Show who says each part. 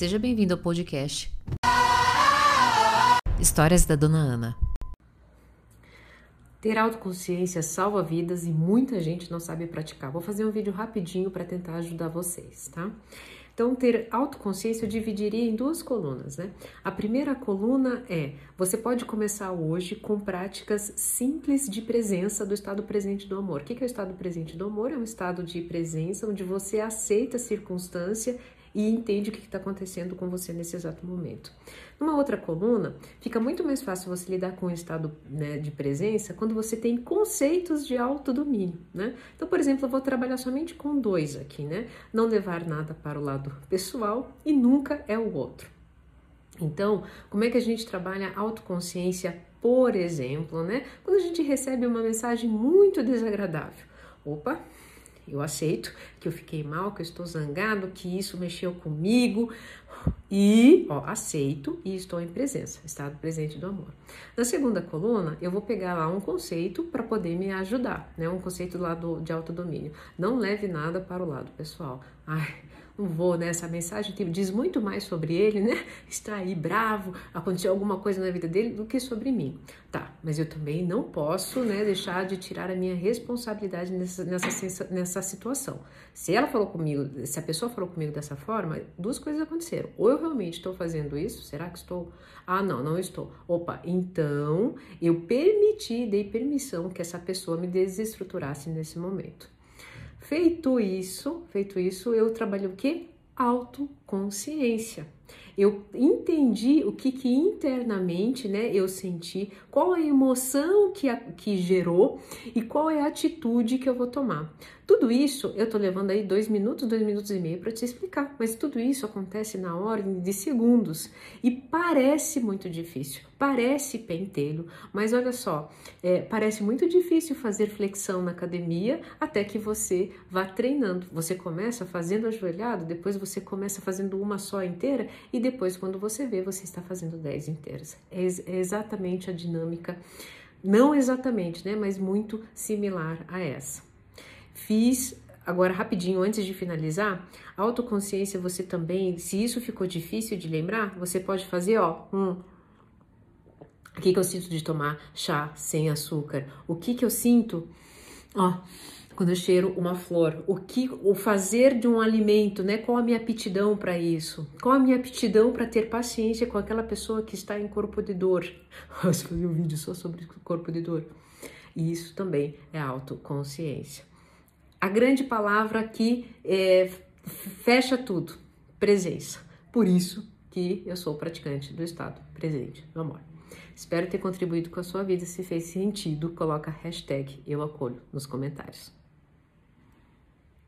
Speaker 1: Seja bem-vindo ao podcast Histórias da Dona Ana.
Speaker 2: Ter autoconsciência salva vidas e muita gente não sabe praticar. Vou fazer um vídeo rapidinho para tentar ajudar vocês, tá? Então, ter autoconsciência eu dividiria em duas colunas, né? A primeira coluna é: você pode começar hoje com práticas simples de presença do estado presente do amor. O que é o estado presente do amor? É um estado de presença onde você aceita a circunstância e entende o que está acontecendo com você nesse exato momento. Numa outra coluna, fica muito mais fácil você lidar com o estado né, de presença quando você tem conceitos de autodomínio, né? Então, por exemplo, eu vou trabalhar somente com dois aqui, né? Não levar nada para o lado pessoal e nunca é o outro. Então, como é que a gente trabalha autoconsciência, por exemplo, né? Quando a gente recebe uma mensagem muito desagradável. Opa, eu aceito que eu fiquei mal, que eu estou zangado, que isso mexeu comigo e ó, aceito e estou em presença, estado presente do amor. Na segunda coluna, eu vou pegar lá um conceito para poder me ajudar, né? Um conceito lá do, de autodomínio. Não leve nada para o lado pessoal. Ai, não vou, né? Essa mensagem diz muito mais sobre ele, né? Está aí bravo, aconteceu alguma coisa na vida dele do que sobre mim. Tá, mas eu também não posso, né, deixar de tirar a minha responsabilidade nessa, nessa, nessa situação. Se ela falou comigo, se a pessoa falou comigo dessa forma, duas coisas aconteceram. Ou eu realmente estou fazendo isso, será que estou? Ah, não, não estou. Opa, então eu permiti, dei permissão que essa pessoa me desestruturasse nesse momento. Feito isso, feito isso, eu trabalho o quê? Autoconsciência. Eu entendi o que, que internamente né, eu senti, qual a emoção que, a, que gerou e qual é a atitude que eu vou tomar. Tudo isso eu tô levando aí dois minutos, dois minutos e meio para te explicar, mas tudo isso acontece na ordem de segundos e parece muito difícil, parece pentelho, mas olha só, é, parece muito difícil fazer flexão na academia até que você vá treinando. Você começa fazendo ajoelhado, depois você começa fazendo uma só inteira e depois, quando você vê, você está fazendo dez inteiras. É, é exatamente a dinâmica, não exatamente, né, mas muito similar a essa. Fiz agora rapidinho antes de finalizar, autoconsciência você também, se isso ficou difícil de lembrar, você pode fazer, ó, um o que, que eu sinto de tomar chá sem açúcar? O que que eu sinto, ó, quando eu cheiro uma flor? O que o fazer de um alimento, né? Qual a minha aptidão para isso? Qual a minha aptidão para ter paciência com aquela pessoa que está em corpo de dor? Eu fazer um vídeo só sobre corpo de dor. E isso também é autoconsciência a grande palavra que é, fecha tudo, presença. Por isso que eu sou praticante do estado presente do amor. Espero ter contribuído com a sua vida. Se fez sentido, coloca hashtag eu acolho nos comentários.